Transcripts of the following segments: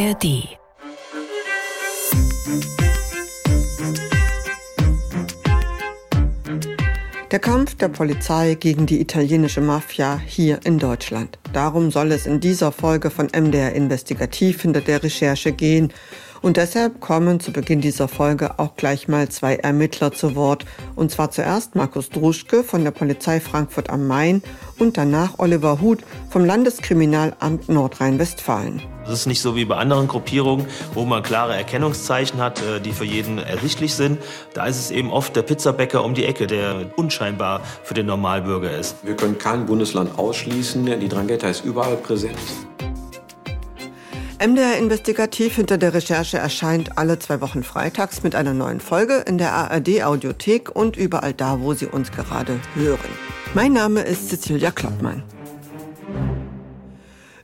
ARD. Der Kampf der Polizei gegen die italienische Mafia hier in Deutschland. Darum soll es in dieser Folge von MDR Investigativ hinter der Recherche gehen. Und deshalb kommen zu Beginn dieser Folge auch gleich mal zwei Ermittler zu Wort. Und zwar zuerst Markus Druschke von der Polizei Frankfurt am Main und danach Oliver Huth vom Landeskriminalamt Nordrhein-Westfalen. Das ist nicht so wie bei anderen Gruppierungen, wo man klare Erkennungszeichen hat, äh, die für jeden ersichtlich sind. Da ist es eben oft der Pizzabäcker um die Ecke, der unscheinbar für den Normalbürger ist. Wir können kein Bundesland ausschließen. Die Drangheta ist überall präsent. MDR Investigativ hinter der Recherche erscheint alle zwei Wochen freitags mit einer neuen Folge in der ARD Audiothek und überall da, wo Sie uns gerade hören. Mein Name ist Cecilia Kloppmann.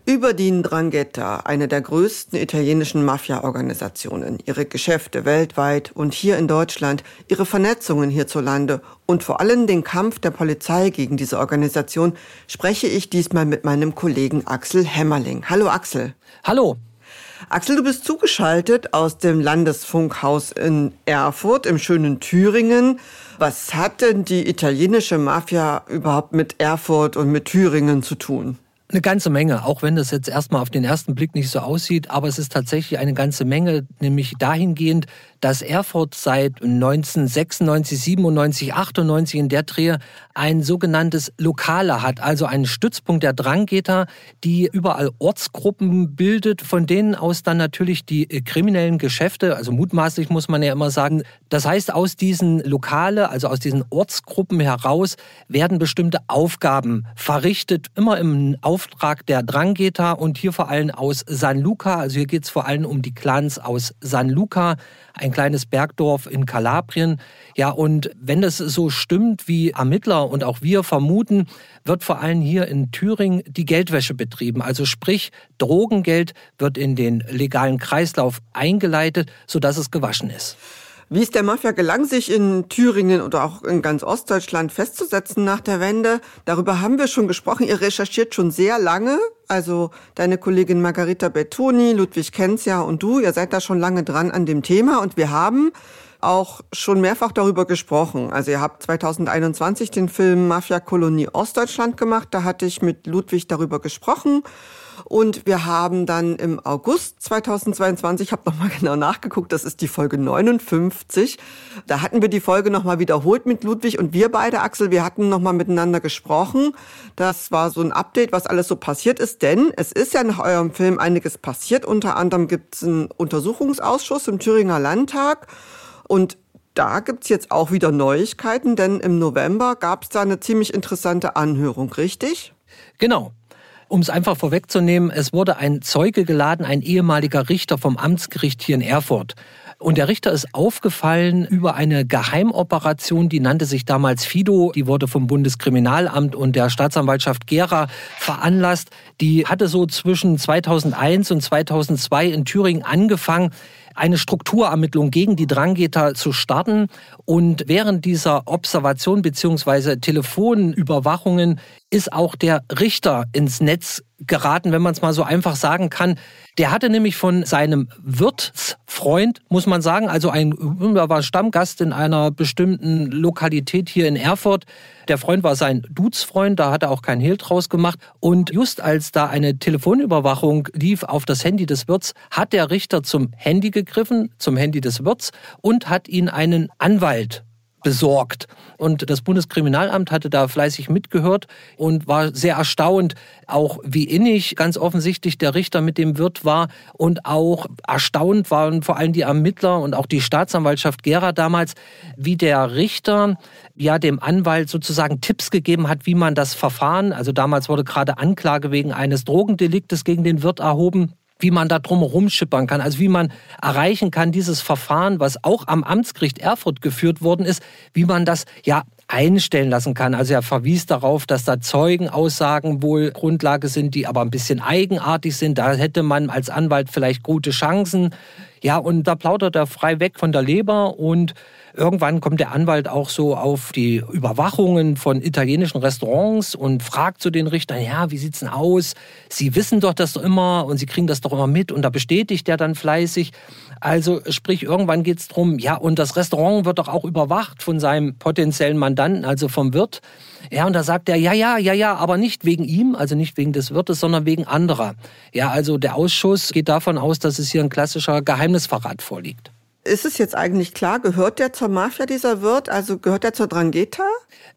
Über die Ndrangheta, eine der größten italienischen Mafia-Organisationen, ihre Geschäfte weltweit und hier in Deutschland, ihre Vernetzungen hierzulande und vor allem den Kampf der Polizei gegen diese Organisation, spreche ich diesmal mit meinem Kollegen Axel Hämmerling. Hallo Axel. Hallo. Axel, du bist zugeschaltet aus dem Landesfunkhaus in Erfurt im schönen Thüringen. Was hat denn die italienische Mafia überhaupt mit Erfurt und mit Thüringen zu tun? Eine ganze Menge, auch wenn das jetzt erstmal auf den ersten Blick nicht so aussieht, aber es ist tatsächlich eine ganze Menge, nämlich dahingehend, dass Erfurt seit 1996, 97, 98 in der Dreh ein sogenanntes Lokale hat, also einen Stützpunkt der Drangheta, die überall Ortsgruppen bildet, von denen aus dann natürlich die kriminellen Geschäfte, also mutmaßlich muss man ja immer sagen, das heißt aus diesen Lokale, also aus diesen Ortsgruppen heraus werden bestimmte Aufgaben verrichtet, immer im Auftrag der Drangheta und hier vor allem aus San Luca, also hier geht es vor allem um die Clans aus San Luca, ein kleines Bergdorf in Kalabrien. Ja, und wenn das so stimmt, wie Ermittler und auch wir vermuten, wird vor allem hier in Thüringen die Geldwäsche betrieben. Also sprich, Drogengeld wird in den legalen Kreislauf eingeleitet, sodass es gewaschen ist. Wie es der Mafia gelang, sich in Thüringen oder auch in ganz Ostdeutschland festzusetzen nach der Wende, darüber haben wir schon gesprochen. Ihr recherchiert schon sehr lange. Also deine Kollegin Margarita Bettoni, Ludwig Kenzia und du, ihr seid da schon lange dran an dem Thema und wir haben auch schon mehrfach darüber gesprochen. Also ihr habt 2021 den Film Mafia Kolonie Ostdeutschland gemacht. Da hatte ich mit Ludwig darüber gesprochen. Und wir haben dann im August 2022, ich habe nochmal genau nachgeguckt, das ist die Folge 59. Da hatten wir die Folge nochmal wiederholt mit Ludwig und wir beide, Axel, wir hatten nochmal miteinander gesprochen. Das war so ein Update, was alles so passiert ist, denn es ist ja nach eurem Film einiges passiert. Unter anderem gibt es einen Untersuchungsausschuss im Thüringer Landtag und da gibt's jetzt auch wieder Neuigkeiten, denn im November gab es da eine ziemlich interessante Anhörung, richtig? Genau. Um es einfach vorwegzunehmen, es wurde ein Zeuge geladen, ein ehemaliger Richter vom Amtsgericht hier in Erfurt. Und der Richter ist aufgefallen über eine Geheimoperation, die nannte sich damals Fido. Die wurde vom Bundeskriminalamt und der Staatsanwaltschaft Gera veranlasst. Die hatte so zwischen 2001 und 2002 in Thüringen angefangen eine Strukturermittlung gegen die Drangheta zu starten. Und während dieser Observation beziehungsweise Telefonüberwachungen ist auch der Richter ins Netz geraten, wenn man es mal so einfach sagen kann. Der hatte nämlich von seinem Wirtsfreund, muss man sagen, also ein er war Stammgast in einer bestimmten Lokalität hier in Erfurt. Der Freund war sein Dudesfreund, da hat er auch kein Hehl draus gemacht. Und just als da eine Telefonüberwachung lief auf das Handy des Wirts, hat der Richter zum Handy gegriffen, zum Handy des Wirts und hat ihn einen Anwalt besorgt. Und das Bundeskriminalamt hatte da fleißig mitgehört und war sehr erstaunt, auch wie innig ganz offensichtlich der Richter mit dem Wirt war und auch erstaunt waren vor allem die Ermittler und auch die Staatsanwaltschaft Gera damals, wie der Richter ja dem Anwalt sozusagen Tipps gegeben hat, wie man das Verfahren, also damals wurde gerade Anklage wegen eines Drogendeliktes gegen den Wirt erhoben, wie man da drum schippern kann, also wie man erreichen kann, dieses Verfahren, was auch am Amtsgericht Erfurt geführt worden ist, wie man das ja einstellen lassen kann. Also er verwies darauf, dass da Zeugenaussagen wohl Grundlage sind, die aber ein bisschen eigenartig sind. Da hätte man als Anwalt vielleicht gute Chancen. Ja, und da plaudert er frei weg von der Leber und Irgendwann kommt der Anwalt auch so auf die Überwachungen von italienischen Restaurants und fragt zu den Richtern, ja, wie sieht's denn aus? Sie wissen doch das doch immer und Sie kriegen das doch immer mit und da bestätigt er dann fleißig. Also sprich, irgendwann geht's drum, ja, und das Restaurant wird doch auch überwacht von seinem potenziellen Mandanten, also vom Wirt. Ja, und da sagt er, ja, ja, ja, ja, aber nicht wegen ihm, also nicht wegen des Wirtes, sondern wegen anderer. Ja, also der Ausschuss geht davon aus, dass es hier ein klassischer Geheimnisverrat vorliegt. Ist es jetzt eigentlich klar, gehört der zur Mafia, dieser Wirt? Also gehört der zur Drangheta?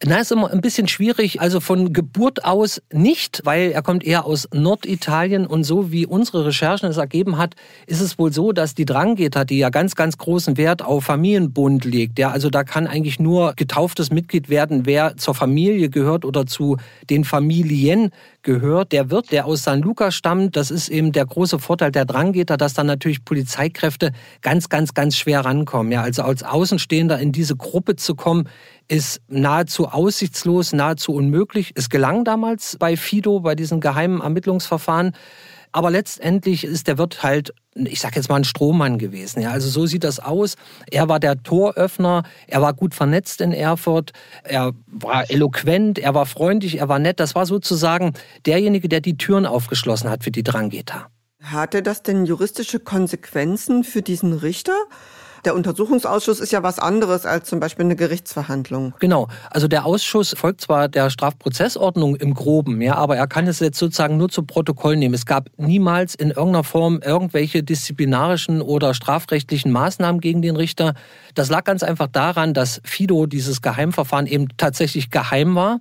Na, ist immer ein bisschen schwierig. Also von Geburt aus nicht, weil er kommt eher aus Norditalien und so wie unsere Recherchen es ergeben hat, ist es wohl so, dass die Drangheta, die ja ganz, ganz großen Wert auf Familienbund legt, ja, also da kann eigentlich nur getauftes Mitglied werden, wer zur Familie gehört oder zu den Familien gehört. Der Wirt, der aus San Luca stammt, das ist eben der große Vorteil der Drangeta, dass dann natürlich Polizeikräfte ganz, ganz, ganz schwer rankommen. Ja, also als Außenstehender in diese Gruppe zu kommen, ist nahezu aussichtslos, nahezu unmöglich. Es gelang damals bei Fido, bei diesen geheimen Ermittlungsverfahren. Aber letztendlich ist der Wirt halt, ich sag jetzt mal, ein Strohmann gewesen. Ja, also so sieht das aus. Er war der Toröffner, er war gut vernetzt in Erfurt, er war eloquent, er war freundlich, er war nett. Das war sozusagen derjenige, der die Türen aufgeschlossen hat für die Drangheta. Hatte das denn juristische Konsequenzen für diesen Richter? Der Untersuchungsausschuss ist ja was anderes als zum Beispiel eine Gerichtsverhandlung. Genau. Also der Ausschuss folgt zwar der Strafprozessordnung im Groben, ja, aber er kann es jetzt sozusagen nur zu Protokoll nehmen. Es gab niemals in irgendeiner Form irgendwelche disziplinarischen oder strafrechtlichen Maßnahmen gegen den Richter. Das lag ganz einfach daran, dass Fido dieses Geheimverfahren eben tatsächlich geheim war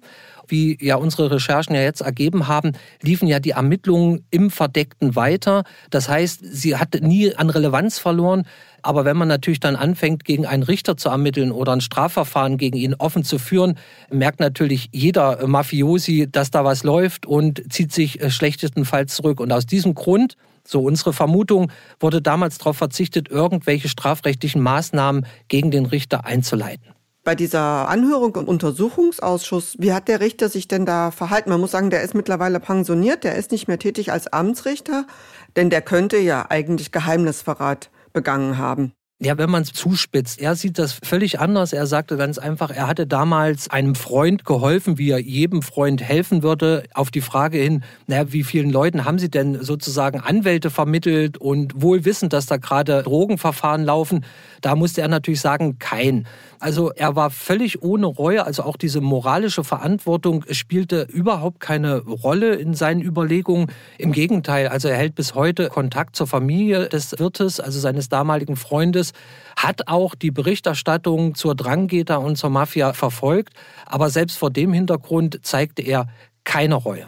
wie ja unsere Recherchen ja jetzt ergeben haben, liefen ja die Ermittlungen im Verdeckten weiter. Das heißt, sie hat nie an Relevanz verloren. Aber wenn man natürlich dann anfängt, gegen einen Richter zu ermitteln oder ein Strafverfahren gegen ihn offen zu führen, merkt natürlich jeder Mafiosi, dass da was läuft und zieht sich äh, schlechtestenfalls zurück. Und aus diesem Grund, so unsere Vermutung, wurde damals darauf verzichtet, irgendwelche strafrechtlichen Maßnahmen gegen den Richter einzuleiten. Bei dieser Anhörung im Untersuchungsausschuss, wie hat der Richter sich denn da verhalten? Man muss sagen, der ist mittlerweile pensioniert, der ist nicht mehr tätig als Amtsrichter, denn der könnte ja eigentlich Geheimnisverrat begangen haben. Ja, wenn man es zuspitzt. Er sieht das völlig anders. Er sagte ganz einfach, er hatte damals einem Freund geholfen, wie er jedem Freund helfen würde. Auf die Frage hin, naja, wie vielen Leuten haben Sie denn sozusagen Anwälte vermittelt und wohl wissend, dass da gerade Drogenverfahren laufen, da musste er natürlich sagen, kein. Also er war völlig ohne Reue, also auch diese moralische Verantwortung spielte überhaupt keine Rolle in seinen Überlegungen. Im Gegenteil, also er hält bis heute Kontakt zur Familie des Wirtes, also seines damaligen Freundes, hat auch die Berichterstattung zur Drangheta und zur Mafia verfolgt, aber selbst vor dem Hintergrund zeigte er keine Reue.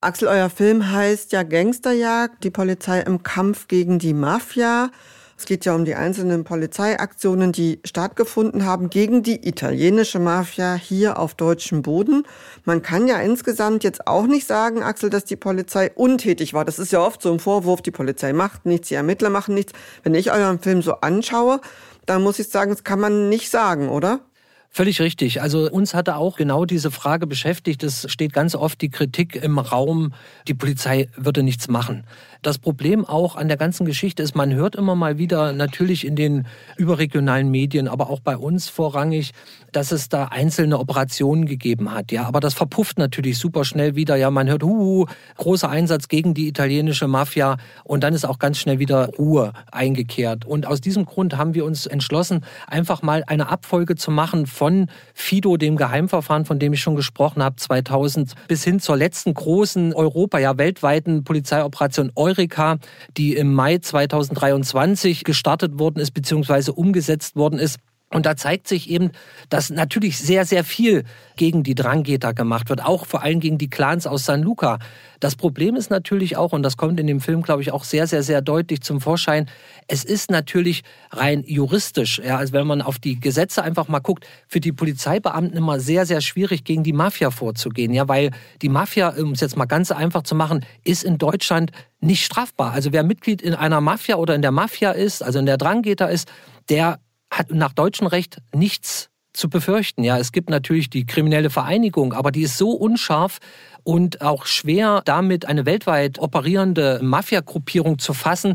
Axel, euer Film heißt ja Gangsterjagd, die Polizei im Kampf gegen die Mafia. Es geht ja um die einzelnen Polizeiaktionen, die stattgefunden haben gegen die italienische Mafia hier auf deutschem Boden. Man kann ja insgesamt jetzt auch nicht sagen, Axel, dass die Polizei untätig war. Das ist ja oft so ein Vorwurf, die Polizei macht nichts, die Ermittler machen nichts. Wenn ich euren Film so anschaue, dann muss ich sagen, das kann man nicht sagen, oder? Völlig richtig. Also uns hatte auch genau diese Frage beschäftigt. Es steht ganz oft die Kritik im Raum, die Polizei würde nichts machen. Das Problem auch an der ganzen Geschichte ist, man hört immer mal wieder natürlich in den überregionalen Medien, aber auch bei uns vorrangig, dass es da einzelne Operationen gegeben hat. Ja, aber das verpufft natürlich super schnell wieder. Ja, man hört, uh, großer Einsatz gegen die italienische Mafia und dann ist auch ganz schnell wieder Ruhe eingekehrt. Und aus diesem Grund haben wir uns entschlossen, einfach mal eine Abfolge zu machen von Fido, dem Geheimverfahren, von dem ich schon gesprochen habe, 2000 bis hin zur letzten großen Europa, ja weltweiten Polizeioperation Euro Eureka, die im Mai 2023 gestartet worden ist bzw. umgesetzt worden ist. Und da zeigt sich eben, dass natürlich sehr, sehr viel gegen die Drangheta gemacht wird, auch vor allem gegen die Clans aus San Luca. Das Problem ist natürlich auch, und das kommt in dem Film, glaube ich, auch sehr, sehr, sehr deutlich zum Vorschein, es ist natürlich rein juristisch, ja, also wenn man auf die Gesetze einfach mal guckt, für die Polizeibeamten immer sehr, sehr schwierig, gegen die Mafia vorzugehen, ja, weil die Mafia, um es jetzt mal ganz einfach zu machen, ist in Deutschland nicht strafbar. Also wer Mitglied in einer Mafia oder in der Mafia ist, also in der Drangheta ist, der hat nach deutschem Recht nichts zu befürchten. Ja, es gibt natürlich die kriminelle Vereinigung, aber die ist so unscharf und auch schwer damit eine weltweit operierende Mafia-Gruppierung zu fassen,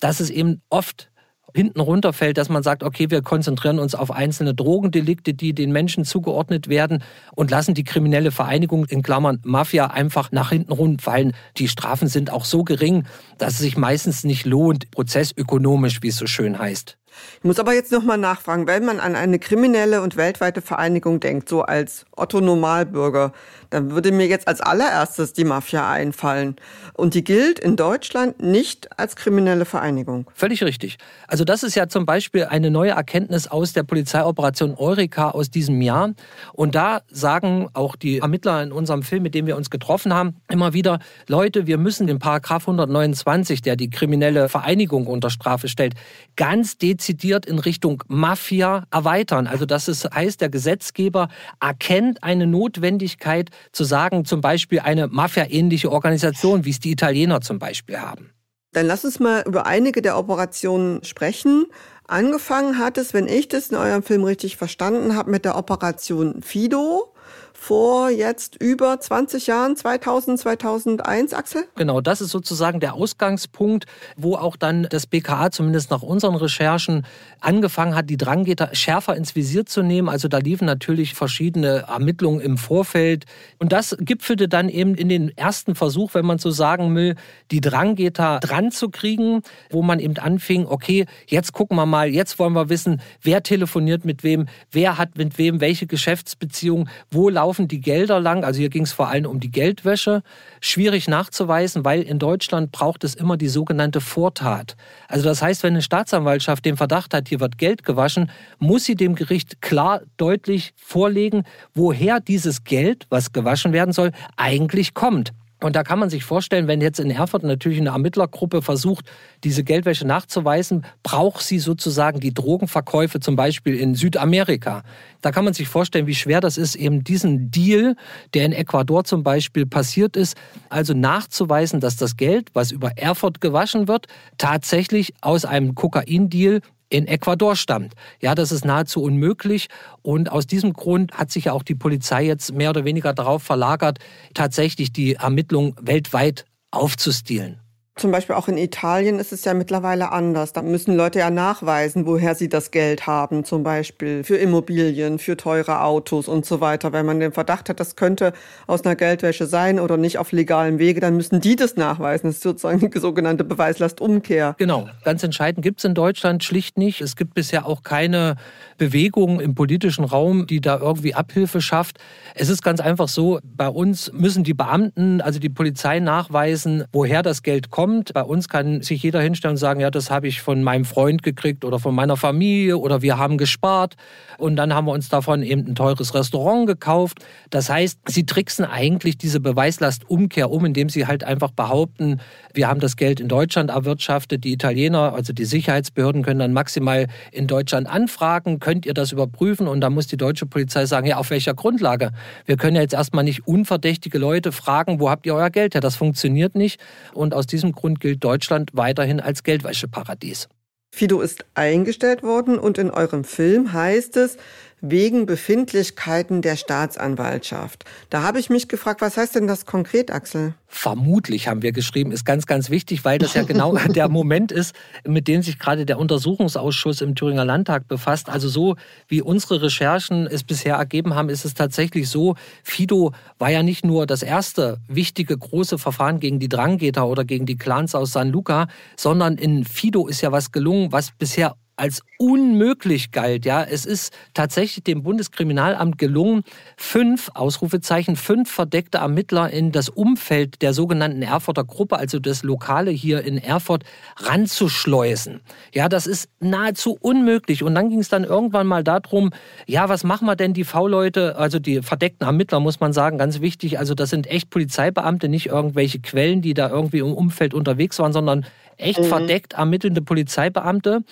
dass es eben oft hinten runterfällt, dass man sagt, okay, wir konzentrieren uns auf einzelne Drogendelikte, die den Menschen zugeordnet werden und lassen die kriminelle Vereinigung in Klammern Mafia einfach nach hinten runterfallen. Die Strafen sind auch so gering, dass es sich meistens nicht lohnt, prozessökonomisch, wie es so schön heißt. Ich muss aber jetzt nochmal nachfragen, wenn man an eine kriminelle und weltweite Vereinigung denkt, so als Otto Normalbürger, dann würde mir jetzt als allererstes die Mafia einfallen. Und die gilt in Deutschland nicht als kriminelle Vereinigung. Völlig richtig. Also das ist ja zum Beispiel eine neue Erkenntnis aus der Polizeioperation Eureka aus diesem Jahr. Und da sagen auch die Ermittler in unserem Film, mit dem wir uns getroffen haben, immer wieder, Leute, wir müssen den Paragraph 129, der die kriminelle Vereinigung unter Strafe stellt, ganz dezidiert in Richtung Mafia erweitern. Also das ist, heißt, der Gesetzgeber erkennt eine Notwendigkeit, zu sagen, zum Beispiel eine Mafia-ähnliche Organisation, wie es die Italiener zum Beispiel haben. Dann lass uns mal über einige der Operationen sprechen. Angefangen hat es, wenn ich das in eurem Film richtig verstanden habe, mit der Operation Fido vor jetzt über 20 Jahren, 2000, 2001, Axel? Genau, das ist sozusagen der Ausgangspunkt, wo auch dann das BKA zumindest nach unseren Recherchen angefangen hat, die Drangeter schärfer ins Visier zu nehmen. Also da liefen natürlich verschiedene Ermittlungen im Vorfeld. Und das gipfelte dann eben in den ersten Versuch, wenn man so sagen will, die Drangeter dran zu kriegen, wo man eben anfing, okay, jetzt gucken wir mal, jetzt wollen wir wissen, wer telefoniert mit wem, wer hat mit wem welche Geschäftsbeziehungen, wo laufen laufen die Gelder lang. Also hier ging es vor allem um die Geldwäsche. Schwierig nachzuweisen, weil in Deutschland braucht es immer die sogenannte Vortat. Also das heißt, wenn eine Staatsanwaltschaft den Verdacht hat, hier wird Geld gewaschen, muss sie dem Gericht klar deutlich vorlegen, woher dieses Geld, was gewaschen werden soll, eigentlich kommt. Und da kann man sich vorstellen, wenn jetzt in Erfurt natürlich eine Ermittlergruppe versucht, diese Geldwäsche nachzuweisen, braucht sie sozusagen die Drogenverkäufe zum Beispiel in Südamerika. Da kann man sich vorstellen, wie schwer das ist, eben diesen Deal, der in Ecuador zum Beispiel passiert ist, also nachzuweisen, dass das Geld, was über Erfurt gewaschen wird, tatsächlich aus einem Kokaindeal in Ecuador stammt. Ja, das ist nahezu unmöglich. Und aus diesem Grund hat sich ja auch die Polizei jetzt mehr oder weniger darauf verlagert, tatsächlich die Ermittlungen weltweit aufzustielen. Zum Beispiel auch in Italien ist es ja mittlerweile anders. Da müssen Leute ja nachweisen, woher sie das Geld haben, zum Beispiel für Immobilien, für teure Autos und so weiter. Wenn man den Verdacht hat, das könnte aus einer Geldwäsche sein oder nicht auf legalem Wege, dann müssen die das nachweisen. Das ist sozusagen die sogenannte Beweislastumkehr. Genau, ganz entscheidend gibt es in Deutschland schlicht nicht. Es gibt bisher auch keine Bewegung im politischen Raum, die da irgendwie Abhilfe schafft. Es ist ganz einfach so, bei uns müssen die Beamten, also die Polizei nachweisen, woher das Geld kommt kommt. Bei uns kann sich jeder hinstellen und sagen, ja, das habe ich von meinem Freund gekriegt oder von meiner Familie oder wir haben gespart und dann haben wir uns davon eben ein teures Restaurant gekauft. Das heißt, sie tricksen eigentlich diese Beweislastumkehr um, indem sie halt einfach behaupten, wir haben das Geld in Deutschland erwirtschaftet. Die Italiener, also die Sicherheitsbehörden können dann maximal in Deutschland anfragen, könnt ihr das überprüfen und dann muss die deutsche Polizei sagen, ja, auf welcher Grundlage? Wir können ja jetzt erstmal nicht unverdächtige Leute fragen, wo habt ihr euer Geld her? Das funktioniert nicht und aus diesem Grund gilt Deutschland weiterhin als Geldwäscheparadies. Fido ist eingestellt worden und in eurem Film heißt es, wegen Befindlichkeiten der Staatsanwaltschaft. Da habe ich mich gefragt, was heißt denn das konkret, Axel? Vermutlich haben wir geschrieben, ist ganz, ganz wichtig, weil das ja genau der Moment ist, mit dem sich gerade der Untersuchungsausschuss im Thüringer Landtag befasst. Also so wie unsere Recherchen es bisher ergeben haben, ist es tatsächlich so, Fido war ja nicht nur das erste wichtige große Verfahren gegen die Drangeter oder gegen die Clans aus San Luca, sondern in Fido ist ja was gelungen, was bisher als unmöglich galt. Ja, es ist tatsächlich dem Bundeskriminalamt gelungen, fünf Ausrufezeichen, fünf verdeckte Ermittler in das Umfeld der sogenannten Erfurter Gruppe, also das Lokale hier in Erfurt, ranzuschleusen. Ja, das ist nahezu unmöglich. Und dann ging es dann irgendwann mal darum, ja, was machen wir denn die V-Leute, also die verdeckten Ermittler, muss man sagen, ganz wichtig. Also das sind echt Polizeibeamte, nicht irgendwelche Quellen, die da irgendwie im Umfeld unterwegs waren, sondern echt mhm. verdeckt ermittelnde Polizeibeamte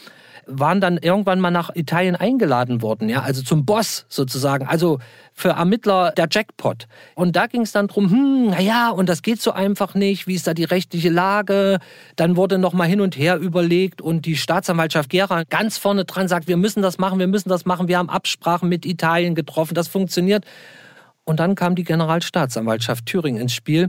waren dann irgendwann mal nach Italien eingeladen worden, ja, also zum Boss sozusagen, also für Ermittler der Jackpot. Und da ging es dann drum, hm, naja, und das geht so einfach nicht, wie ist da die rechtliche Lage? Dann wurde noch mal hin und her überlegt und die Staatsanwaltschaft Gera ganz vorne dran sagt, wir müssen das machen, wir müssen das machen, wir haben Absprachen mit Italien getroffen, das funktioniert. Und dann kam die Generalstaatsanwaltschaft Thüringen ins Spiel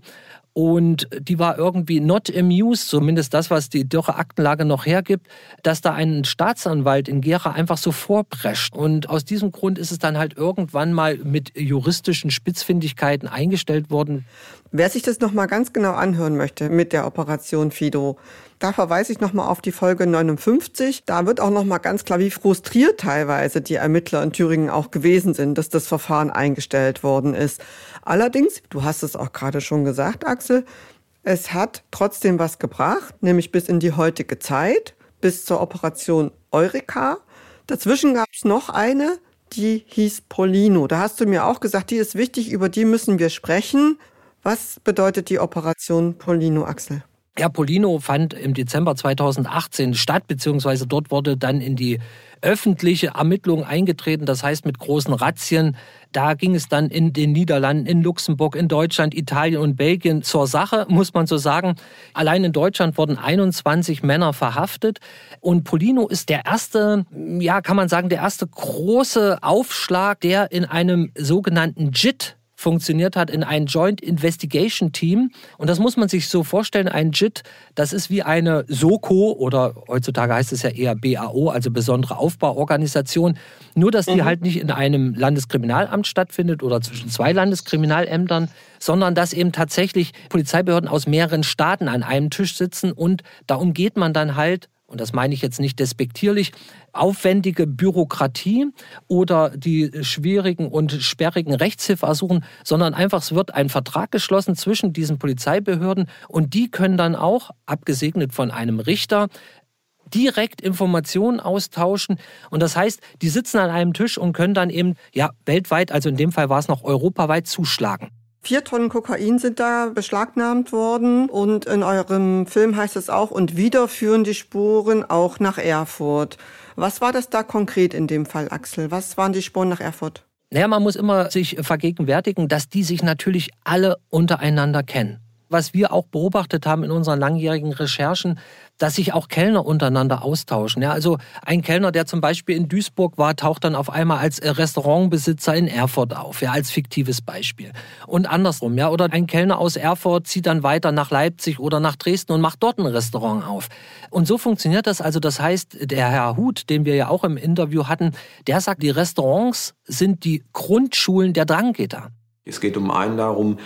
Und die war irgendwie not amused, zumindest das, was die dürre Aktenlage noch hergibt, dass da ein Staatsanwalt in Gera einfach so vorprescht. Und aus diesem Grund ist es dann halt irgendwann mal mit juristischen Spitzfindigkeiten eingestellt worden. Wer sich das nochmal ganz genau anhören möchte mit der Operation Fido, da verweise ich nochmal auf die Folge 59. Da wird auch nochmal ganz klar, wie frustriert teilweise die Ermittler in Thüringen auch gewesen sind, dass das Verfahren eingestellt worden ist. Allerdings, du hast es auch gerade schon gesagt, Axel, es hat trotzdem was gebracht, nämlich bis in die heutige Zeit, bis zur Operation Eureka. Dazwischen gab es noch eine, die hieß Polino. Da hast du mir auch gesagt, die ist wichtig, über die müssen wir sprechen. Was bedeutet die Operation Polino, Axel? Ja, Polino fand im Dezember 2018 statt, beziehungsweise dort wurde dann in die öffentliche Ermittlung eingetreten, das heißt mit großen Razzien. Da ging es dann in den Niederlanden, in Luxemburg, in Deutschland, Italien und Belgien zur Sache, muss man so sagen. Allein in Deutschland wurden 21 Männer verhaftet. Und Polino ist der erste, ja, kann man sagen, der erste große Aufschlag, der in einem sogenannten JIT funktioniert hat in ein Joint Investigation Team. Und das muss man sich so vorstellen, ein JIT, das ist wie eine SOKO oder heutzutage heißt es ja eher BAO, also besondere Aufbauorganisation. Nur, dass die mhm. halt nicht in einem Landeskriminalamt stattfindet oder zwischen zwei Landeskriminalämtern, sondern dass eben tatsächlich Polizeibehörden aus mehreren Staaten an einem Tisch sitzen und da umgeht man dann halt und das meine ich jetzt nicht despektierlich, aufwendige Bürokratie oder die schwierigen und sperrigen Rechtshilfeersuchen, sondern einfach es wird ein Vertrag geschlossen zwischen diesen Polizeibehörden und die können dann auch, abgesegnet von einem Richter, direkt Informationen austauschen. Und das heißt, die sitzen an einem Tisch und können dann eben, ja, weltweit, also in dem Fall war es noch europaweit, zuschlagen. Vier Tonnen Kokain sind da beschlagnahmt worden und in eurem Film heißt es auch, und wieder führen die Spuren auch nach Erfurt. Was war das da konkret in dem Fall, Axel? Was waren die Spuren nach Erfurt? Naja, man muss immer sich vergegenwärtigen, dass die sich natürlich alle untereinander kennen was wir auch beobachtet haben in unseren langjährigen Recherchen, dass sich auch Kellner untereinander austauschen. Ja, also ein Kellner, der zum Beispiel in Duisburg war, taucht dann auf einmal als Restaurantbesitzer in Erfurt auf, ja, als fiktives Beispiel. Und andersrum, ja, oder ein Kellner aus Erfurt zieht dann weiter nach Leipzig oder nach Dresden und macht dort ein Restaurant auf. Und so funktioniert das also. Das heißt, der Herr Huth, den wir ja auch im Interview hatten, der sagt, die Restaurants sind die Grundschulen der Drangitter. Es geht um einen darum,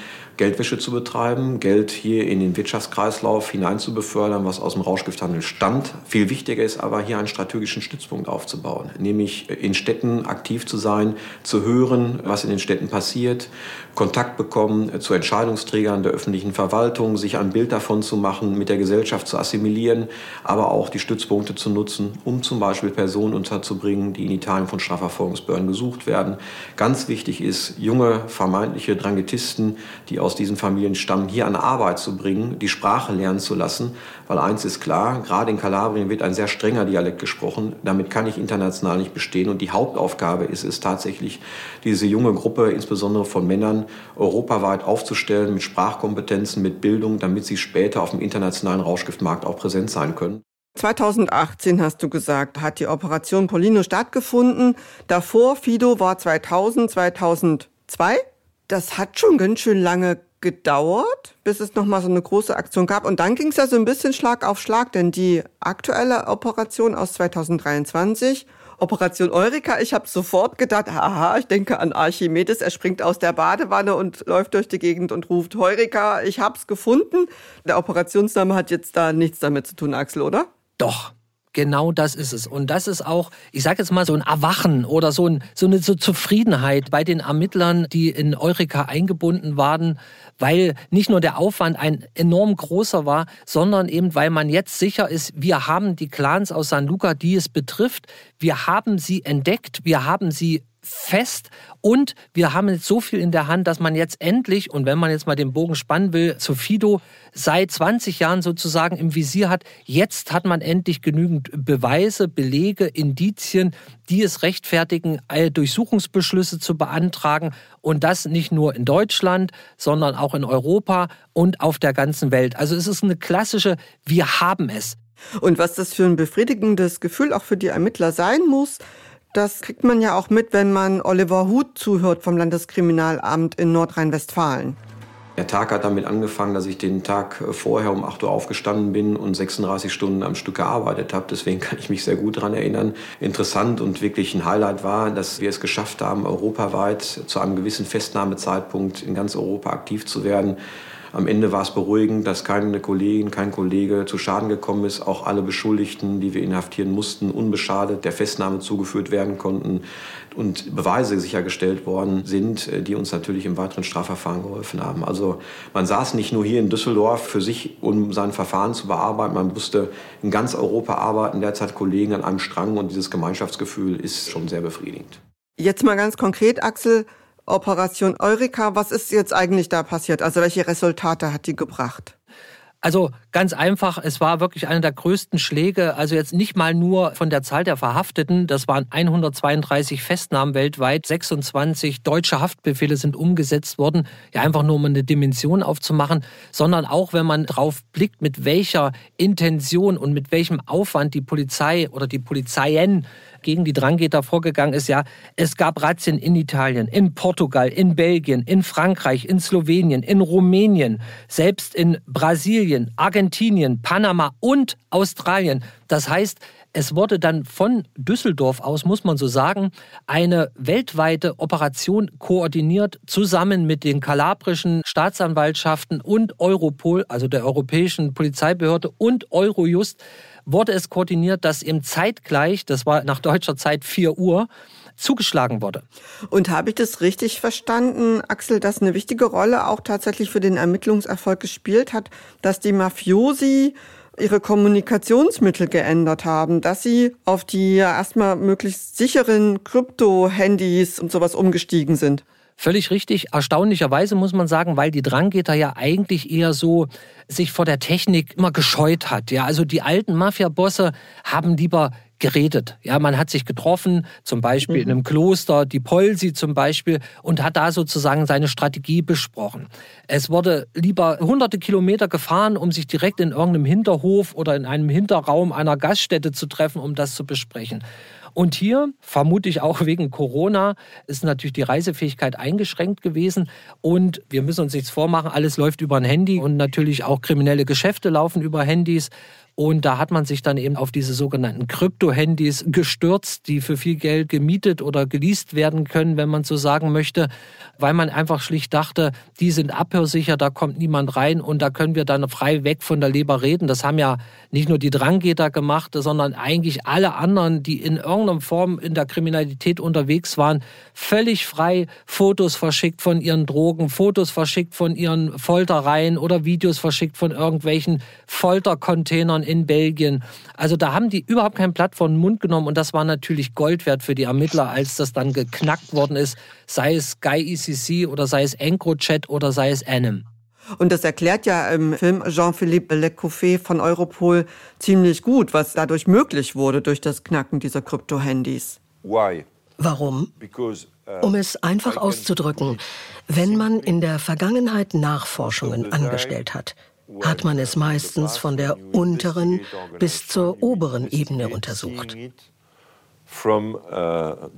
Geldwäsche zu betreiben, Geld hier in den Wirtschaftskreislauf hinein zu befördern, was aus dem Rauschgifthandel stammt. Viel wichtiger ist aber hier einen strategischen Stützpunkt aufzubauen, nämlich in Städten aktiv zu sein, zu hören, was in den Städten passiert, Kontakt bekommen zu Entscheidungsträgern der öffentlichen Verwaltung, sich ein Bild davon zu machen, mit der Gesellschaft zu assimilieren, aber auch die Stützpunkte zu nutzen, um zum Beispiel Personen unterzubringen, die in Italien von Strafverfolgungsbehörden gesucht werden. Ganz wichtig ist, junge vermeintliche Drangitisten, die aus aus diesen Familien stammen, hier an Arbeit zu bringen, die Sprache lernen zu lassen. Weil eins ist klar, gerade in Kalabrien wird ein sehr strenger Dialekt gesprochen. Damit kann ich international nicht bestehen. Und die Hauptaufgabe ist es tatsächlich, diese junge Gruppe, insbesondere von Männern, europaweit aufzustellen mit Sprachkompetenzen, mit Bildung, damit sie später auf dem internationalen Rauschgiftmarkt auch präsent sein können. 2018 hast du gesagt, hat die Operation Polino stattgefunden. Davor, Fido war 2000, 2002 das hat schon ganz schön lange gedauert, bis es nochmal so eine große Aktion gab. Und dann ging es ja so ein bisschen Schlag auf Schlag, denn die aktuelle Operation aus 2023, Operation Eureka, ich habe sofort gedacht, aha, ich denke an Archimedes, er springt aus der Badewanne und läuft durch die Gegend und ruft Eureka, ich hab's gefunden. Der Operationsname hat jetzt da nichts damit zu tun, Axel, oder? Doch, Genau das ist es. Und das ist auch, ich sage jetzt mal, so ein Erwachen oder so, ein, so eine so Zufriedenheit bei den Ermittlern, die in Eureka eingebunden waren, weil nicht nur der Aufwand ein enorm großer war, sondern eben, weil man jetzt sicher ist, wir haben die Clans aus San Luca, die es betrifft, wir haben sie entdeckt, wir haben sie fest und wir haben jetzt so viel in der Hand, dass man jetzt endlich, und wenn man jetzt mal den Bogen spannen will, zu Fido seit 20 Jahren sozusagen im Visier hat, jetzt hat man endlich genügend Beweise, Belege, Indizien, die es rechtfertigen, Durchsuchungsbeschlüsse zu beantragen und das nicht nur in Deutschland, sondern auch in Europa und auf der ganzen Welt. Also es ist eine klassische, wir haben es. Und was das für ein befriedigendes Gefühl auch für die Ermittler sein muss, das kriegt man ja auch mit, wenn man Oliver Huth zuhört vom Landeskriminalamt in Nordrhein-Westfalen. Der Tag hat damit angefangen, dass ich den Tag vorher um 8 Uhr aufgestanden bin und 36 Stunden am Stück gearbeitet habe. Deswegen kann ich mich sehr gut daran erinnern. Interessant und wirklich ein Highlight war, dass wir es geschafft haben, europaweit zu einem gewissen Festnahmezeitpunkt in ganz Europa aktiv zu werden. Am Ende war es beruhigend, dass keine Kollegin, kein Kollege zu Schaden gekommen ist. Auch alle Beschuldigten, die wir inhaftieren mussten, unbeschadet der Festnahme zugeführt werden konnten und Beweise sichergestellt worden sind, äh, die uns natürlich im weiteren Strafverfahren geholfen haben. Also man saß nicht nur hier in Düsseldorf für sich, um sein Verfahren zu bearbeiten, man musste in ganz Europa arbeiten, derzeit Kollegen an einem Strang und dieses Gemeinschaftsgefühl ist schon sehr befriedigend. Jetzt mal ganz konkret, Axel, Operation Eureka, was ist jetzt eigentlich da passiert? Also welche Resultate hat die gebracht? Also ganz einfach, es war wirklich einer der größten Schläge, also jetzt nicht mal nur von der Zahl der Verhafteten, das waren 132 Festnahmen weltweit, 26 deutsche Haftbefehle sind umgesetzt worden, ja einfach nur um eine Dimension aufzumachen, sondern auch wenn man drauf blickt, mit welcher Intention und mit welchem Aufwand die Polizei oder die Polizeien gegen die Drangheta vorgegangen ist, ja, es gab Razzien in Italien, in Portugal, in Belgien, in Frankreich, in Slowenien, in Rumänien, selbst in Brasilien, Argentinien, Panama und Australien. Das heißt, es wurde dann von Düsseldorf aus, muss man so sagen, eine weltweite Operation koordiniert, zusammen mit den kalabrischen Staatsanwaltschaften und Europol, also der Europäischen Polizeibehörde und Eurojust wurde es koordiniert, dass im zeitgleich, das war nach deutscher Zeit 4 Uhr, zugeschlagen wurde. Und habe ich das richtig verstanden, Axel, dass eine wichtige Rolle auch tatsächlich für den Ermittlungserfolg gespielt hat, dass die Mafiosi ihre Kommunikationsmittel geändert haben, dass sie auf die erstmal möglichst sicheren Krypto-Handys und sowas umgestiegen sind? Völlig richtig. Erstaunlicherweise muss man sagen, weil die Dranggeter ja eigentlich eher so sich vor der Technik immer gescheut hat. Ja, also die alten Mafia-Bosse haben lieber geredet. Ja, man hat sich getroffen, zum Beispiel mhm. in einem Kloster, die Polsi zum Beispiel, und hat da sozusagen seine Strategie besprochen. Es wurde lieber hunderte Kilometer gefahren, um sich direkt in irgendeinem Hinterhof oder in einem Hinterraum einer Gaststätte zu treffen, um das zu besprechen. Und hier, vermute ich auch wegen Corona, ist natürlich die Reisefähigkeit eingeschränkt gewesen. Und wir müssen uns nichts vormachen, alles läuft über ein Handy und natürlich auch kriminelle Geschäfte laufen über Handys. Und da hat man sich dann eben auf diese sogenannten Krypto-Handys gestürzt, die für viel Geld gemietet oder geleast werden können, wenn man so sagen möchte, weil man einfach schlicht dachte, die sind abhörsicher, da kommt niemand rein und da können wir dann frei weg von der Leber reden. Das haben ja nicht nur die Dranggeter gemacht, sondern eigentlich alle anderen, die in irgendeiner Form in der Kriminalität unterwegs waren, völlig frei Fotos verschickt von ihren Drogen, Fotos verschickt von ihren Foltereien oder Videos verschickt von irgendwelchen Foltercontainern in Belgien. Also da haben die überhaupt kein Blatt vor den Mund genommen und das war natürlich Gold wert für die Ermittler, als das dann geknackt worden ist, sei es Sky ECC oder sei es EncroChat oder sei es Anim. Und das erklärt ja im Film Jean-Philippe Lecouffé von Europol ziemlich gut, was dadurch möglich wurde durch das Knacken dieser Krypto-Handys. Warum? Uh, um es einfach auszudrücken, wenn man in der Vergangenheit Nachforschungen angestellt hat, hat man es meistens von der unteren bis zur oberen Ebene untersucht. Uh,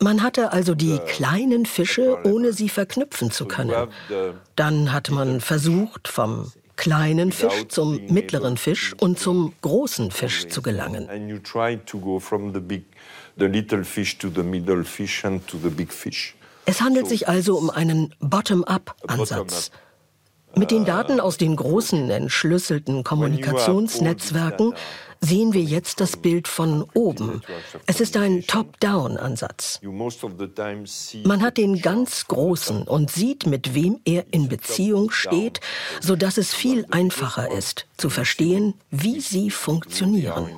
man hatte also die kleinen Fische, ohne sie verknüpfen zu können. Dann hat man versucht, vom kleinen Fisch zum mittleren Fisch und zum großen Fisch zu gelangen. Es handelt sich also um einen Bottom-up-Ansatz. Mit den Daten aus den großen entschlüsselten Kommunikationsnetzwerken sehen wir jetzt das Bild von oben. Es ist ein Top-Down-Ansatz. Man hat den ganz Großen und sieht, mit wem er in Beziehung steht, sodass es viel einfacher ist, zu verstehen, wie sie funktionieren.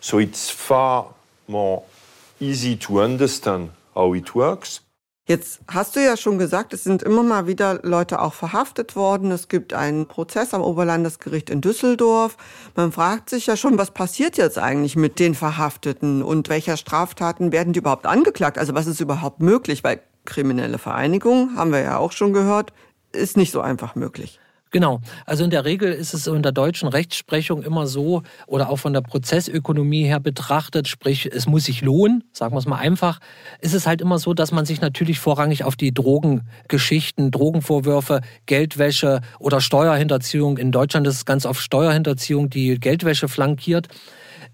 So it's far more easy to understand how it works. Jetzt hast du ja schon gesagt, es sind immer mal wieder Leute auch verhaftet worden. Es gibt einen Prozess am Oberlandesgericht in Düsseldorf. Man fragt sich ja schon, was passiert jetzt eigentlich mit den Verhafteten und welcher Straftaten werden die überhaupt angeklagt? Also was ist überhaupt möglich? Weil kriminelle Vereinigung, haben wir ja auch schon gehört, ist nicht so einfach möglich. Genau. Also in der Regel ist es in der deutschen Rechtsprechung immer so oder auch von der Prozessökonomie her betrachtet, sprich, es muss sich lohnen, sagen wir es mal einfach, ist es halt immer so, dass man sich natürlich vorrangig auf die Drogengeschichten, Drogenvorwürfe, Geldwäsche oder Steuerhinterziehung, in Deutschland ist es ganz oft Steuerhinterziehung, die Geldwäsche flankiert,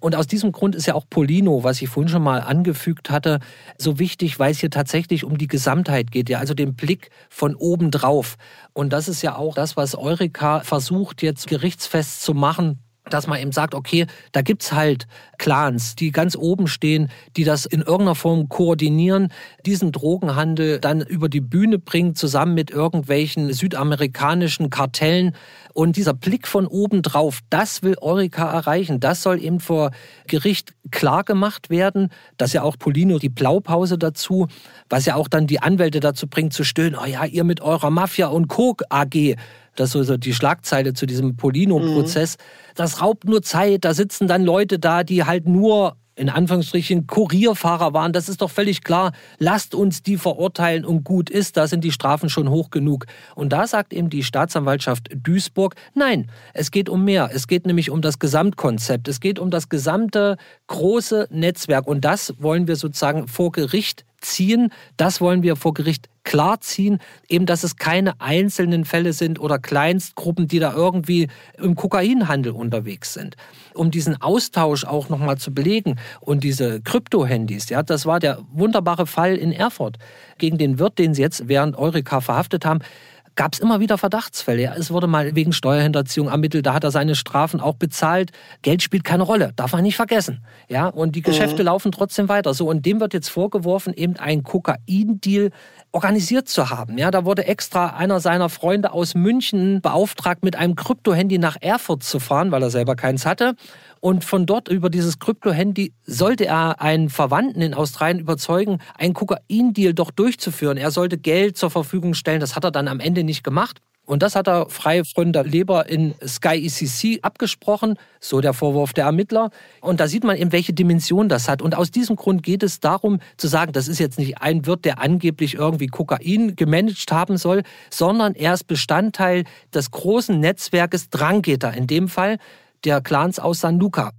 und aus diesem Grund ist ja auch Polino, was ich vorhin schon mal angefügt hatte, so wichtig, weil es hier tatsächlich um die Gesamtheit geht, ja, also den Blick von oben drauf. Und das ist ja auch das, was Eureka versucht jetzt gerichtsfest zu machen dass man eben sagt, okay, da gibt's halt Clans, die ganz oben stehen, die das in irgendeiner Form koordinieren, diesen Drogenhandel dann über die Bühne bringen, zusammen mit irgendwelchen südamerikanischen Kartellen. Und dieser Blick von oben drauf, das will Eureka erreichen. Das soll eben vor Gericht klar gemacht werden. dass ja auch Polino die Blaupause dazu, was ja auch dann die Anwälte dazu bringt zu stöhnen, oh ja, ihr mit eurer Mafia und Coke AG, das ist so die Schlagzeile zu diesem Polino-Prozess. Mhm. Das raubt nur Zeit. Da sitzen dann Leute da, die halt nur in Anführungsstrichen Kurierfahrer waren, das ist doch völlig klar. Lasst uns die verurteilen und gut ist, da sind die Strafen schon hoch genug. Und da sagt eben die Staatsanwaltschaft Duisburg, nein, es geht um mehr. Es geht nämlich um das Gesamtkonzept. Es geht um das gesamte große Netzwerk. Und das wollen wir sozusagen vor Gericht ziehen. Das wollen wir vor Gericht klarziehen, eben dass es keine einzelnen Fälle sind oder Kleinstgruppen, die da irgendwie im Kokainhandel unterwegs sind. Um diesen Austausch auch nochmal zu belegen und diese Krypto-Handys, ja, das war der wunderbare Fall in Erfurt gegen den Wirt, den sie jetzt während Eureka verhaftet haben gab es immer wieder Verdachtsfälle. Es wurde mal wegen Steuerhinterziehung ermittelt, da hat er seine Strafen auch bezahlt. Geld spielt keine Rolle, darf man nicht vergessen. Ja, und die Geschäfte mhm. laufen trotzdem weiter. So, und dem wird jetzt vorgeworfen, eben ein Kokain-Deal organisiert zu haben. Ja, da wurde extra einer seiner Freunde aus München beauftragt, mit einem Krypto-Handy nach Erfurt zu fahren, weil er selber keins hatte. Und von dort über dieses Krypto-Handy sollte er einen Verwandten in Australien überzeugen, einen Kokain-Deal doch durchzuführen. Er sollte Geld zur Verfügung stellen. Das hat er dann am Ende nicht gemacht. Und das hat er frei von der Leber in Sky ECC abgesprochen, so der Vorwurf der Ermittler. Und da sieht man eben, welche Dimension das hat. Und aus diesem Grund geht es darum zu sagen, das ist jetzt nicht ein Wirt, der angeblich irgendwie Kokain gemanagt haben soll, sondern er ist Bestandteil des großen Netzwerkes Drangheta, in dem Fall der Clans aus San Luca.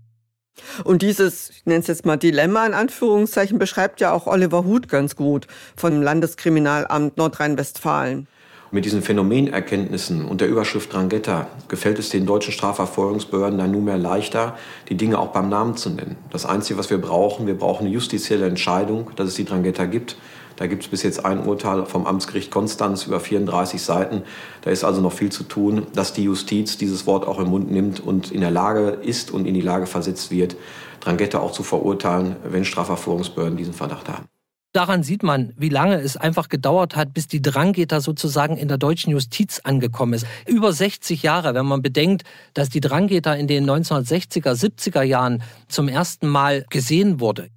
Und dieses, ich nenne es jetzt mal Dilemma in Anführungszeichen, beschreibt ja auch Oliver Huth ganz gut vom Landeskriminalamt Nordrhein-Westfalen. Mit diesen Phänomenerkenntnissen und der Überschrift Drangheta gefällt es den deutschen Strafverfolgungsbehörden dann nunmehr leichter, die Dinge auch beim Namen zu nennen. Das Einzige, was wir brauchen, wir brauchen eine justizielle Entscheidung, dass es die Drangheta gibt. Da gibt es bis jetzt ein Urteil vom Amtsgericht Konstanz über 34 Seiten. Da ist also noch viel zu tun, dass die Justiz dieses Wort auch im Mund nimmt und in der Lage ist und in die Lage versetzt wird, Drangheta auch zu verurteilen, wenn Strafverfolgungsbehörden diesen Verdacht haben. Daran sieht man, wie lange es einfach gedauert hat, bis die Drangheta sozusagen in der deutschen Justiz angekommen ist. Über 60 Jahre, wenn man bedenkt, dass die Drangheta in den 1960er, 70er Jahren zum ersten Mal gesehen wurde.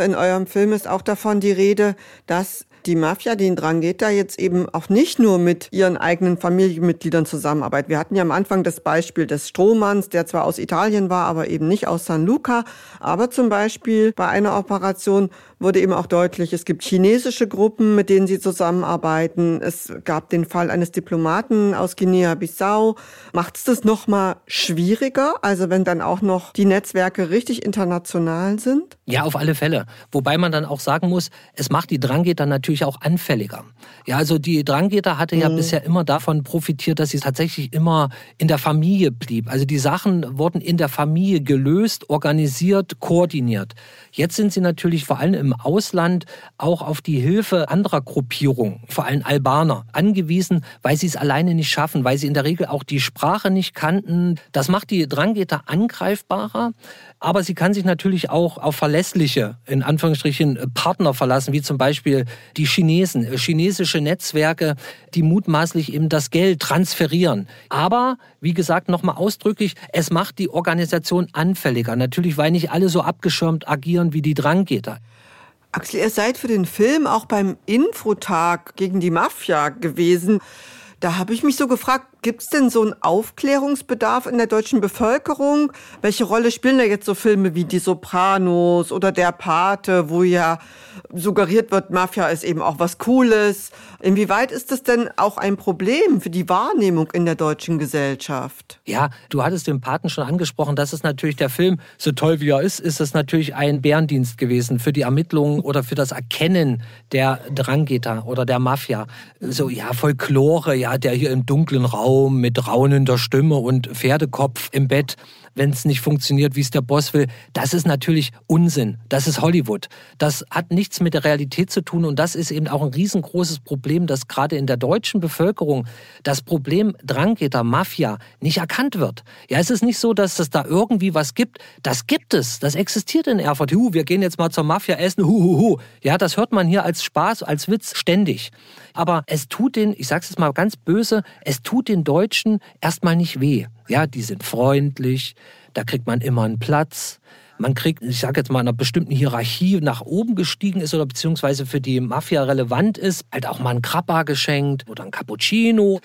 In eurem Film ist auch davon die Rede, dass die Mafia, die in Drangheta jetzt eben auch nicht nur mit ihren eigenen Familienmitgliedern zusammenarbeitet. Wir hatten ja am Anfang das Beispiel des Strohmanns, der zwar aus Italien war, aber eben nicht aus San Luca. Aber zum Beispiel bei einer Operation wurde eben auch deutlich, es gibt chinesische Gruppen, mit denen sie zusammenarbeiten. Es gab den Fall eines Diplomaten aus Guinea-Bissau. Macht es das nochmal schwieriger? Also wenn dann auch noch die Netzwerke richtig international sind? Ja, auf alle Fälle. Wobei man dann auch sagen muss, es macht die Drangheta natürlich auch anfälliger. Ja, also die Drangheta hatte ja mhm. bisher immer davon profitiert, dass sie tatsächlich immer in der Familie blieb. Also die Sachen wurden in der Familie gelöst, organisiert, koordiniert. Jetzt sind sie natürlich vor allem im Ausland auch auf die Hilfe anderer Gruppierungen, vor allem Albaner, angewiesen, weil sie es alleine nicht schaffen, weil sie in der Regel auch die Sprache nicht kannten. Das macht die Drangheta angreifbarer, aber sie kann sich natürlich auch auf verlässliche, in Anführungsstrichen, Partner verlassen, wie zum Beispiel die Chinesen, chinesische Netzwerke, die mutmaßlich eben das Geld transferieren. Aber, wie gesagt, nochmal ausdrücklich, es macht die Organisation anfälliger. Natürlich, weil nicht alle so abgeschirmt agieren wie die Drangheta. Axel, ihr seid für den Film auch beim Infotag gegen die Mafia gewesen. Da habe ich mich so gefragt, Gibt es denn so einen Aufklärungsbedarf in der deutschen Bevölkerung? Welche Rolle spielen da jetzt so Filme wie Die Sopranos oder Der Pate, wo ja suggeriert wird, Mafia ist eben auch was Cooles? Inwieweit ist das denn auch ein Problem für die Wahrnehmung in der deutschen Gesellschaft? Ja, du hattest den Paten schon angesprochen. Das ist natürlich der Film, so toll wie er ist, ist es natürlich ein Bärendienst gewesen für die Ermittlungen oder für das Erkennen der Drangheta oder der Mafia. So, ja, Folklore, ja, der hier im dunklen Raum Raum mit raunender Stimme und Pferdekopf im Bett wenn es nicht funktioniert, wie es der Boss will. Das ist natürlich Unsinn. Das ist Hollywood. Das hat nichts mit der Realität zu tun und das ist eben auch ein riesengroßes Problem, dass gerade in der deutschen Bevölkerung das Problem Drangheta, Mafia nicht erkannt wird. Ja, es ist nicht so, dass es da irgendwie was gibt. Das gibt es. Das existiert in Erfurt. Hu, wir gehen jetzt mal zur Mafia essen. Hu, hu, hu. Ja, das hört man hier als Spaß, als Witz ständig. Aber es tut den, ich sag's jetzt mal ganz böse, es tut den Deutschen erstmal nicht weh. Ja, die sind freundlich, da kriegt man immer einen Platz. Man kriegt, ich sage jetzt mal, einer bestimmten Hierarchie nach oben gestiegen ist oder beziehungsweise für die Mafia relevant ist, halt auch mal ein Krabber geschenkt oder ein Cappuccino.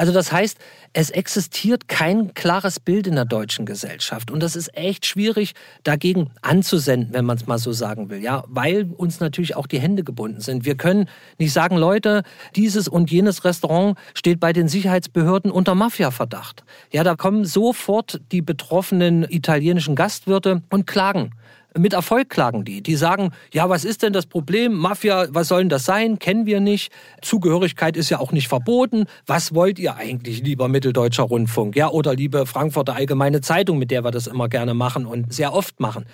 Also das heißt, es existiert kein klares Bild in der deutschen Gesellschaft. Und das ist echt schwierig, dagegen anzusenden, wenn man es mal so sagen will. Ja, weil uns natürlich auch die Hände gebunden sind. Wir können nicht sagen, Leute, dieses und jenes Restaurant steht bei den Sicherheitsbehörden unter Mafia-Verdacht. Ja, da kommen sofort die betroffenen italienischen Gastwirte und klagen mit Erfolg klagen die. Die sagen, ja, was ist denn das Problem? Mafia, was soll denn das sein? Kennen wir nicht. Zugehörigkeit ist ja auch nicht verboten. Was wollt ihr eigentlich, lieber Mitteldeutscher Rundfunk? Ja, oder liebe Frankfurter Allgemeine Zeitung, mit der wir das immer gerne machen und sehr oft machen.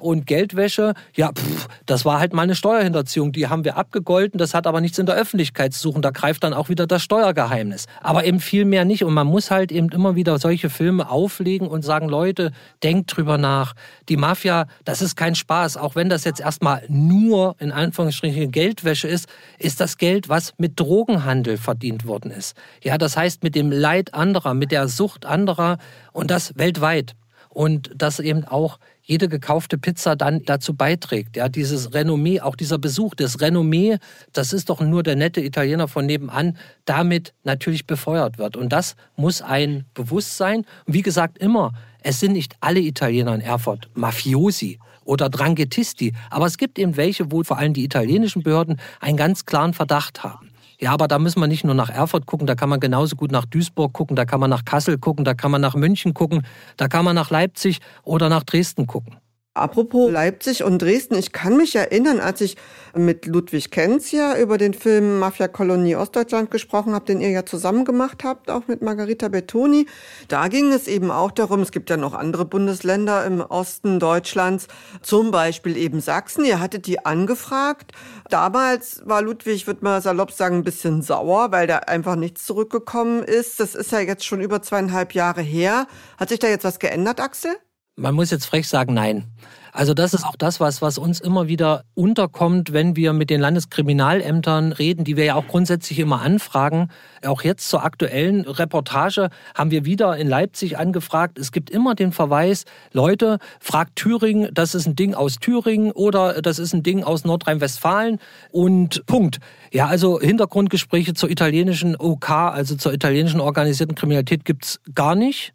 Und Geldwäsche, ja, pff, das war halt mal eine Steuerhinterziehung. Die haben wir abgegolten. Das hat aber nichts in der Öffentlichkeit zu suchen. Da greift dann auch wieder das Steuergeheimnis. Aber eben viel mehr nicht. Und man muss halt eben immer wieder solche Filme auflegen und sagen, Leute, denkt drüber nach. Die Mafia, das ist kein Spaß. Auch wenn das jetzt erstmal nur in Anführungsstrichen Geldwäsche ist, ist das Geld, was mit Drogenhandel verdient worden ist. Ja, das heißt mit dem Leid anderer, mit der Sucht anderer und das weltweit. Und das eben auch jede gekaufte Pizza dann dazu beiträgt. Ja, dieses Renommee, auch dieser Besuch des Renommee, das ist doch nur der nette Italiener von nebenan, damit natürlich befeuert wird. Und das muss ein Bewusstsein. Und wie gesagt, immer, es sind nicht alle Italiener in Erfurt Mafiosi oder Dranghetisti, aber es gibt eben welche, wo vor allem die italienischen Behörden einen ganz klaren Verdacht haben. Ja, aber da müssen wir nicht nur nach Erfurt gucken, da kann man genauso gut nach Duisburg gucken, da kann man nach Kassel gucken, da kann man nach München gucken, da kann man nach Leipzig oder nach Dresden gucken. Apropos Leipzig und Dresden, ich kann mich erinnern, als ich mit Ludwig Kenzia über den Film Mafia Kolonie Ostdeutschland gesprochen habe, den ihr ja zusammen gemacht habt, auch mit Margarita Bettoni. Da ging es eben auch darum, es gibt ja noch andere Bundesländer im Osten Deutschlands, zum Beispiel eben Sachsen. Ihr hattet die angefragt. Damals war Ludwig, würde man salopp sagen, ein bisschen sauer, weil da einfach nichts zurückgekommen ist. Das ist ja jetzt schon über zweieinhalb Jahre her. Hat sich da jetzt was geändert, Axel? Man muss jetzt frech sagen, nein. Also das ist auch das, was, was uns immer wieder unterkommt, wenn wir mit den Landeskriminalämtern reden, die wir ja auch grundsätzlich immer anfragen. Auch jetzt zur aktuellen Reportage haben wir wieder in Leipzig angefragt. Es gibt immer den Verweis, Leute, fragt Thüringen, das ist ein Ding aus Thüringen oder das ist ein Ding aus Nordrhein-Westfalen und Punkt. Ja, also Hintergrundgespräche zur italienischen OK, also zur italienischen organisierten Kriminalität gibt's gar nicht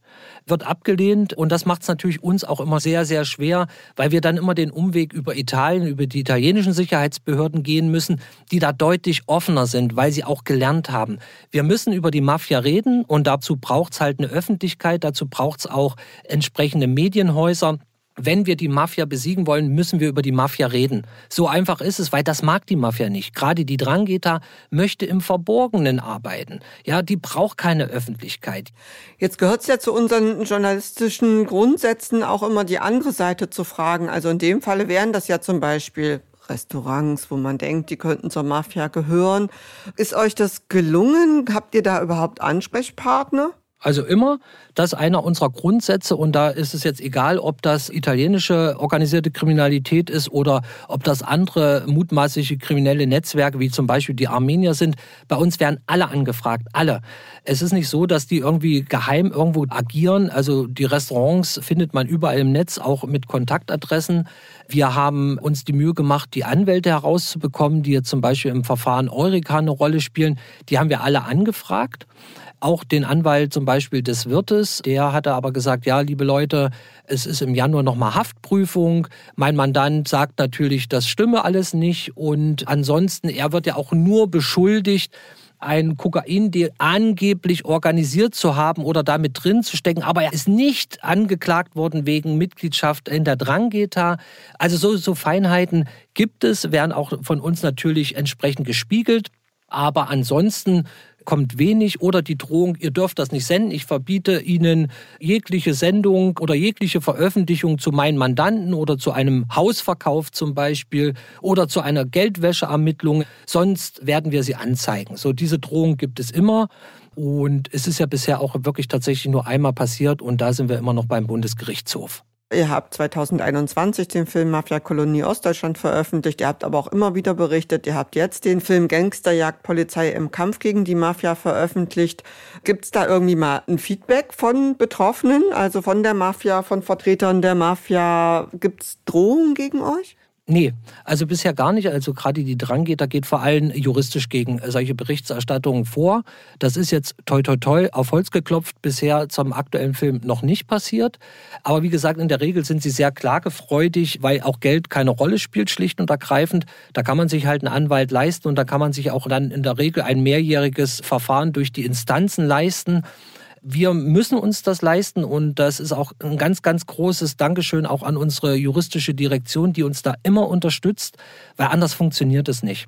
wird abgelehnt. Und das macht es natürlich uns auch immer sehr, sehr schwer, weil wir dann immer den Umweg über Italien, über die italienischen Sicherheitsbehörden gehen müssen, die da deutlich offener sind, weil sie auch gelernt haben. Wir müssen über die Mafia reden und dazu braucht es halt eine Öffentlichkeit, dazu braucht es auch entsprechende Medienhäuser wenn wir die Mafia besiegen wollen, müssen wir über die Mafia reden. So einfach ist es, weil das mag die Mafia nicht. Gerade die Drangheta möchte im Verborgenen arbeiten. Ja, die braucht keine Öffentlichkeit. Jetzt gehört es ja zu unseren journalistischen Grundsätzen auch immer die andere Seite zu fragen. Also in dem Falle wären das ja zum Beispiel Restaurants, wo man denkt, die könnten zur Mafia gehören. Ist euch das gelungen? Habt ihr da überhaupt Ansprechpartner? Also immer, das ist einer unserer Grundsätze und da ist es jetzt egal, ob das italienische organisierte Kriminalität ist oder ob das andere mutmaßliche kriminelle Netzwerke wie zum Beispiel die Armenier sind. Bei uns werden alle angefragt, alle. Es ist nicht so, dass die irgendwie geheim irgendwo agieren. Also die Restaurants findet man überall im Netz, auch mit Kontaktadressen. Wir haben uns die Mühe gemacht, die Anwälte herauszubekommen, die jetzt zum Beispiel im Verfahren Eureka eine Rolle spielen. Die haben wir alle angefragt. Auch den Anwalt zum Beispiel des Wirtes. Der hatte aber gesagt, ja, liebe Leute, es ist im Januar nochmal Haftprüfung. Mein Mandant sagt natürlich, das stimme alles nicht. Und ansonsten, er wird ja auch nur beschuldigt, ein Kokaindeal angeblich organisiert zu haben oder damit drin zu stecken, aber er ist nicht angeklagt worden wegen Mitgliedschaft in der Drangheta. Also so, so Feinheiten gibt es, werden auch von uns natürlich entsprechend gespiegelt. Aber ansonsten kommt wenig oder die Drohung, ihr dürft das nicht senden, ich verbiete Ihnen jegliche Sendung oder jegliche Veröffentlichung zu meinen Mandanten oder zu einem Hausverkauf zum Beispiel oder zu einer Geldwäscheermittlung, sonst werden wir sie anzeigen. So diese Drohung gibt es immer. Und es ist ja bisher auch wirklich tatsächlich nur einmal passiert und da sind wir immer noch beim Bundesgerichtshof. Ihr habt 2021 den Film Mafia Kolonie Ostdeutschland veröffentlicht. Ihr habt aber auch immer wieder berichtet. Ihr habt jetzt den Film Gangsterjagd Polizei im Kampf gegen die Mafia veröffentlicht. Gibt es da irgendwie mal ein Feedback von Betroffenen, also von der Mafia, von Vertretern der Mafia? Gibt es Drohungen gegen euch? Nee, also bisher gar nicht. Also gerade die Drangheta geht vor allem juristisch gegen solche Berichterstattungen vor. Das ist jetzt toi toi toi auf Holz geklopft, bisher zum aktuellen Film noch nicht passiert. Aber wie gesagt, in der Regel sind sie sehr klagefreudig, weil auch Geld keine Rolle spielt, schlicht und ergreifend. Da kann man sich halt einen Anwalt leisten und da kann man sich auch dann in der Regel ein mehrjähriges Verfahren durch die Instanzen leisten wir müssen uns das leisten und das ist auch ein ganz, ganz großes Dankeschön auch an unsere juristische Direktion, die uns da immer unterstützt, weil anders funktioniert es nicht.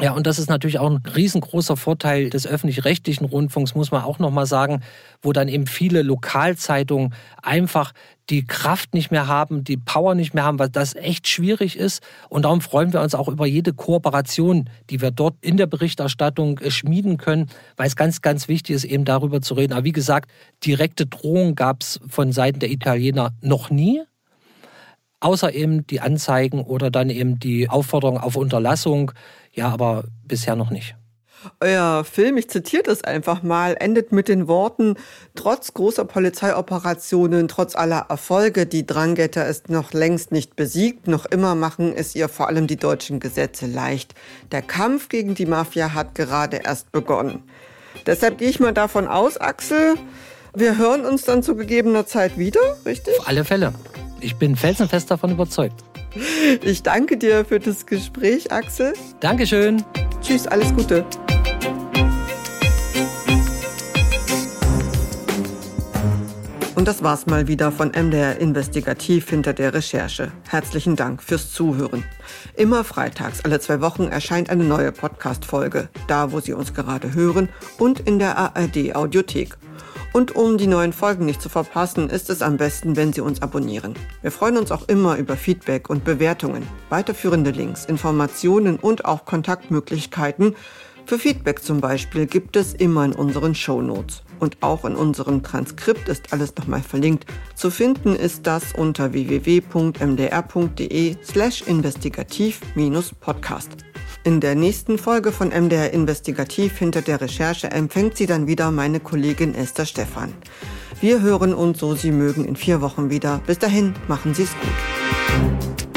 Ja, und das ist natürlich auch ein riesengroßer Vorteil des öffentlich-rechtlichen Rundfunks, muss man auch nochmal sagen, wo dann eben viele Lokalzeitungen einfach die Kraft nicht mehr haben, die Power nicht mehr haben, weil das echt schwierig ist. Und darum freuen wir uns auch über jede Kooperation, die wir dort in der Berichterstattung äh, schmieden können, weil es ganz, ganz wichtig ist, eben darüber zu reden. Aber wie gesagt, direkte Drohungen gab es von Seiten der Italiener noch nie außer eben die Anzeigen oder dann eben die Aufforderung auf Unterlassung. Ja, aber bisher noch nicht. Euer Film, ich zitiere das einfach mal, endet mit den Worten, trotz großer Polizeioperationen, trotz aller Erfolge, die Drangheta ist noch längst nicht besiegt, noch immer machen es ihr vor allem die deutschen Gesetze leicht. Der Kampf gegen die Mafia hat gerade erst begonnen. Deshalb gehe ich mal davon aus, Axel, wir hören uns dann zu gegebener Zeit wieder, richtig? Auf alle Fälle. Ich bin felsenfest davon überzeugt. Ich danke dir für das Gespräch, Axel. Dankeschön. Tschüss, alles Gute. Und das war's mal wieder von MDR Investigativ hinter der Recherche. Herzlichen Dank fürs Zuhören. Immer freitags, alle zwei Wochen erscheint eine neue Podcast-Folge, da wo Sie uns gerade hören und in der ARD Audiothek. Und um die neuen Folgen nicht zu verpassen, ist es am besten, wenn Sie uns abonnieren. Wir freuen uns auch immer über Feedback und Bewertungen, weiterführende Links, Informationen und auch Kontaktmöglichkeiten. Für Feedback zum Beispiel gibt es immer in unseren Show Notes. Und auch in unserem Transkript ist alles nochmal verlinkt. Zu finden ist das unter www.mdr.de slash investigativ-podcast. In der nächsten Folge von MDR Investigativ hinter der Recherche empfängt sie dann wieder meine Kollegin Esther Stephan. Wir hören uns, so Sie mögen, in vier Wochen wieder. Bis dahin, machen Sie es gut.